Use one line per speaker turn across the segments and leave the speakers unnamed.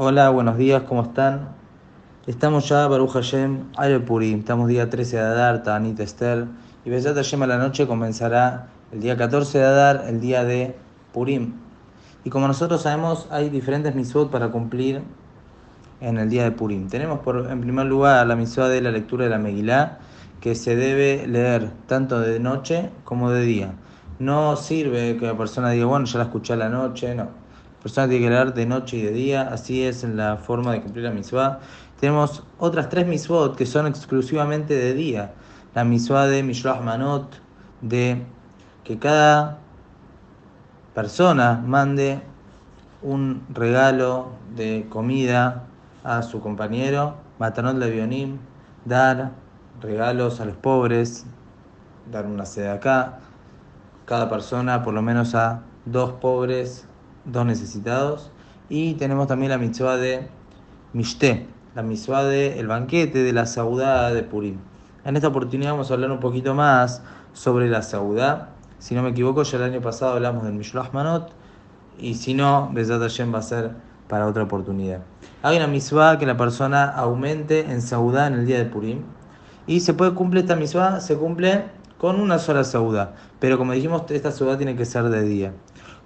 Hola, buenos días, ¿cómo están? Estamos ya, Baruch Hashem, al Purim. Estamos día 13 de Adar, Tanit Esther. Y Besat Hashem a la noche comenzará el día 14 de Adar, el día de Purim. Y como nosotros sabemos, hay diferentes mitzvot para cumplir en el día de Purim. Tenemos por, en primer lugar la mitzvah de la lectura de la Megilá, que se debe leer tanto de noche como de día. No sirve que la persona diga, bueno, ya la escuché a la noche, no. Persona tiene que leer de noche y de día, así es la forma de cumplir la mitzvah. Tenemos otras tres mitzvot que son exclusivamente de día. La mitzvah de Mishloach Manot, de que cada persona mande un regalo de comida a su compañero, Matanot Levionim, dar regalos a los pobres, dar una sede acá, cada persona por lo menos a dos pobres, dos necesitados. Y tenemos también la mitzvah de Mishte, la mitzvah de el banquete de la saudá de Purim. En esta oportunidad vamos a hablar un poquito más sobre la saudá. Si no me equivoco, ya el año pasado hablamos del Mishloach Manot, y si no, Besat Hashem va a ser para otra oportunidad. Hay una mitzvah que la persona aumente en saudá en el día de Purim, y se puede cumplir esta mitzvah, se cumple con una sola saudá. Pero como dijimos, esta saudá tiene que ser de día.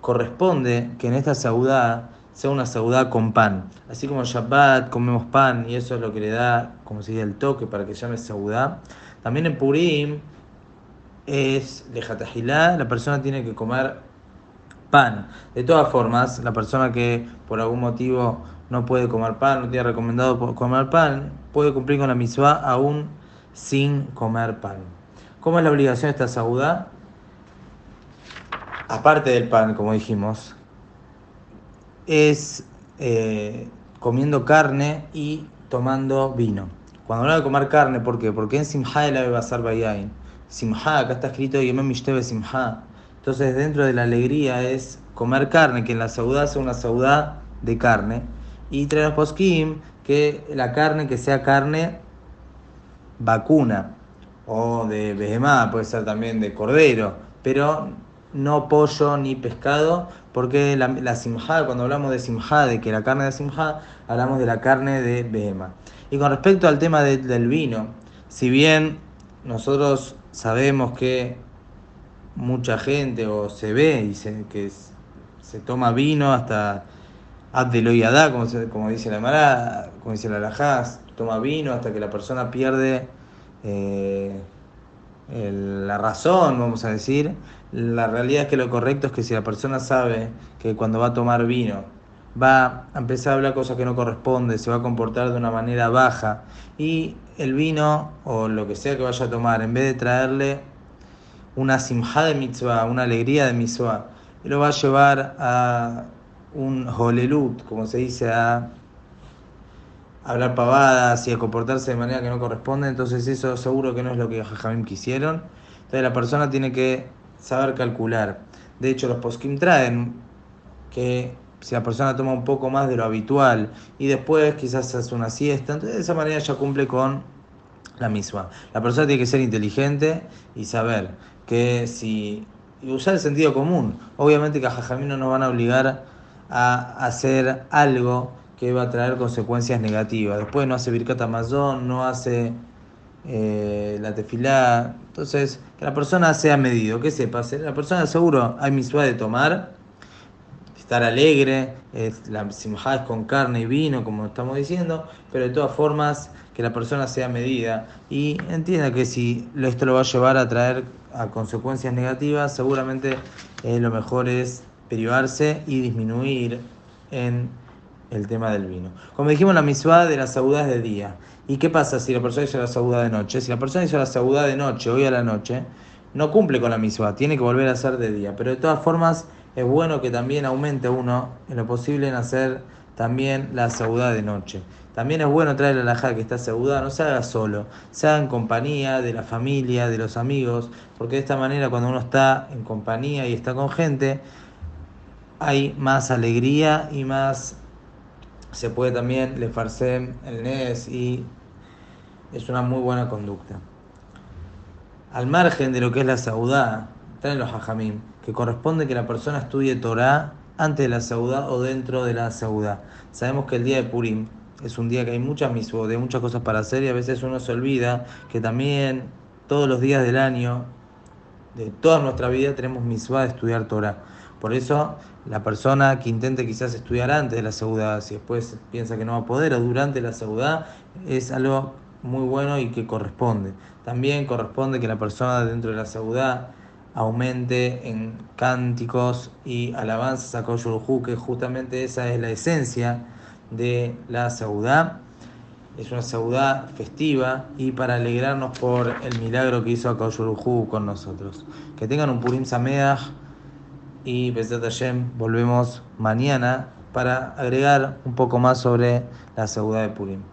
Corresponde que en esta saudá sea una saudá con pan. Así como en Shabbat comemos pan y eso es lo que le da, como se dice, el toque para que llame saudá. También en Purim es lejatajilá, la persona tiene que comer pan. De todas formas, la persona que por algún motivo no puede comer pan, no tiene recomendado comer pan, puede cumplir con la mitzvah aún sin comer pan. ¿Cómo es la obligación de esta saudá? Aparte del pan, como dijimos, es eh, comiendo carne y tomando vino. Cuando habla de comer carne, ¿por qué? Porque en Simha el Basar Bayain. Simha, acá está escrito Yemem Mishtebe Simha. Entonces, dentro de la alegría es comer carne, que en la saudá sea una saudá de carne. Y trae los poskim que la carne que sea carne vacuna o de behemá, puede ser también de cordero, pero no pollo ni pescado, porque la, la simjá, cuando hablamos de simjá, de que la carne de simjá, hablamos de la carne de behemá. Y con respecto al tema del vino, si bien nosotros sabemos que mucha gente o se ve y se, que se toma vino hasta Abdeloyadá, como, como dice la Mara, como dice la Lajás, toma vino hasta que la persona pierde eh, la razón, vamos a decir. La realidad es que lo correcto es que si la persona sabe que cuando va a tomar vino va a empezar a hablar cosas que no corresponde, se va a comportar de una manera baja y el vino o lo que sea que vaya a tomar, en vez de traerle una simja de mitzvah, una alegría de mitzvah, lo va a llevar a un holelut, como se dice, a hablar pavadas y a comportarse de manera que no corresponde, entonces eso seguro que no es lo que Jajamim quisieron. Entonces la persona tiene que saber calcular. De hecho, los poskim traen que si la persona toma un poco más de lo habitual y después quizás hace una siesta, entonces de esa manera ya cumple con la misma. La persona tiene que ser inteligente y saber que si y usar el sentido común. Obviamente que a Jajamim no nos van a obligar a hacer algo que va a traer consecuencias negativas. Después no hace Birkat Amazon, no hace eh, la tefilá. Entonces, que la persona sea medido, que sepa. La persona seguro hay misua de tomar, estar alegre, la simjá es con carne y vino, como estamos diciendo, pero de todas formas que la persona sea medida y entienda que si esto lo va a llevar a traer a consecuencias negativas, seguramente eh, lo mejor es privarse y disminuir en el tema del vino. Como dijimos, la misma de la saudá de día. ¿Y qué pasa si la persona hizo la saudá de noche? Si la persona hizo la saudá de noche, hoy a la noche, no cumple con la misma, tiene que volver a hacer de día. Pero de todas formas, es bueno que también aumente uno en lo posible en hacer también la saudá de noche. También es bueno traer la laja que está saudá, no se haga solo, se haga en compañía de la familia, de los amigos, porque de esta manera cuando uno está en compañía y está con gente, hay más alegría y más se puede también le farcem el NES y es una muy buena conducta. Al margen de lo que es la saudá, están en los hajamim, que corresponde que la persona estudie Torah antes de la Seudá o dentro de la Seudá. Sabemos que el día de Purim es un día que hay muchas misbos, de muchas cosas para hacer y a veces uno se olvida que también todos los días del año, de toda nuestra vida, tenemos misbah de estudiar Torah. Por eso, la persona que intente quizás estudiar antes de la Seudá, si después piensa que no va a poder, o durante la Seudá, es algo muy bueno y que corresponde. También corresponde que la persona dentro de la Seudá aumente en cánticos y alabanzas a Koyurhu, que justamente esa es la esencia de la Seudá. Es una Seudá festiva y para alegrarnos por el milagro que hizo a con nosotros. Que tengan un Purim Sameach y Besat Hashem volvemos mañana para agregar un poco más sobre la Seudá de Purim.